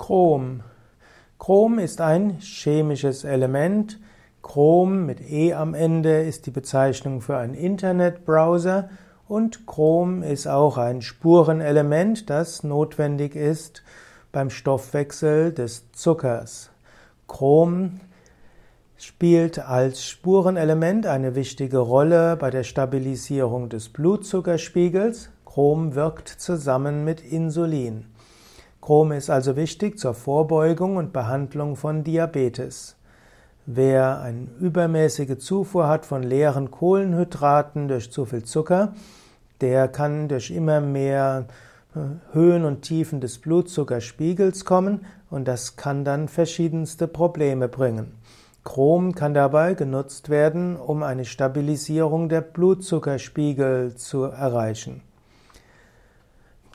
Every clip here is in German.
Chrom. Chrom ist ein chemisches Element. Chrom mit E am Ende ist die Bezeichnung für einen Internetbrowser und Chrom ist auch ein Spurenelement, das notwendig ist beim Stoffwechsel des Zuckers. Chrom spielt als Spurenelement eine wichtige Rolle bei der Stabilisierung des Blutzuckerspiegels. Chrom wirkt zusammen mit Insulin. Chrom ist also wichtig zur Vorbeugung und Behandlung von Diabetes. Wer eine übermäßige Zufuhr hat von leeren Kohlenhydraten durch zu viel Zucker, der kann durch immer mehr äh, Höhen und Tiefen des Blutzuckerspiegels kommen und das kann dann verschiedenste Probleme bringen. Chrom kann dabei genutzt werden, um eine Stabilisierung der Blutzuckerspiegel zu erreichen.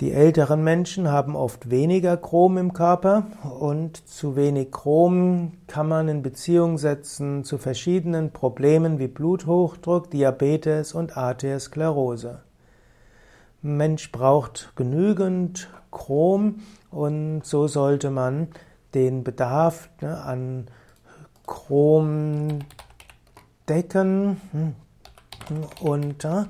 Die älteren Menschen haben oft weniger Chrom im Körper und zu wenig Chrom kann man in Beziehung setzen zu verschiedenen Problemen wie Bluthochdruck, Diabetes und Arteriosklerose. Mensch braucht genügend Chrom und so sollte man den Bedarf ne, an Chrom decken und äh,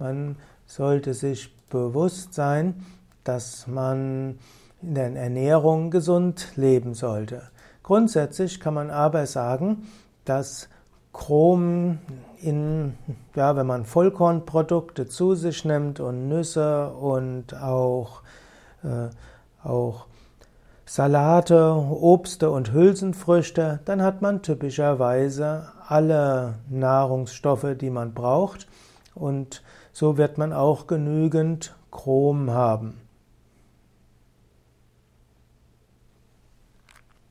man sollte sich bewusst sein, dass man in der Ernährung gesund leben sollte. Grundsätzlich kann man aber sagen, dass Chrom in, ja, wenn man Vollkornprodukte zu sich nimmt und Nüsse und auch, äh, auch Salate, Obste und Hülsenfrüchte, dann hat man typischerweise alle Nahrungsstoffe, die man braucht und so wird man auch genügend Chrom haben.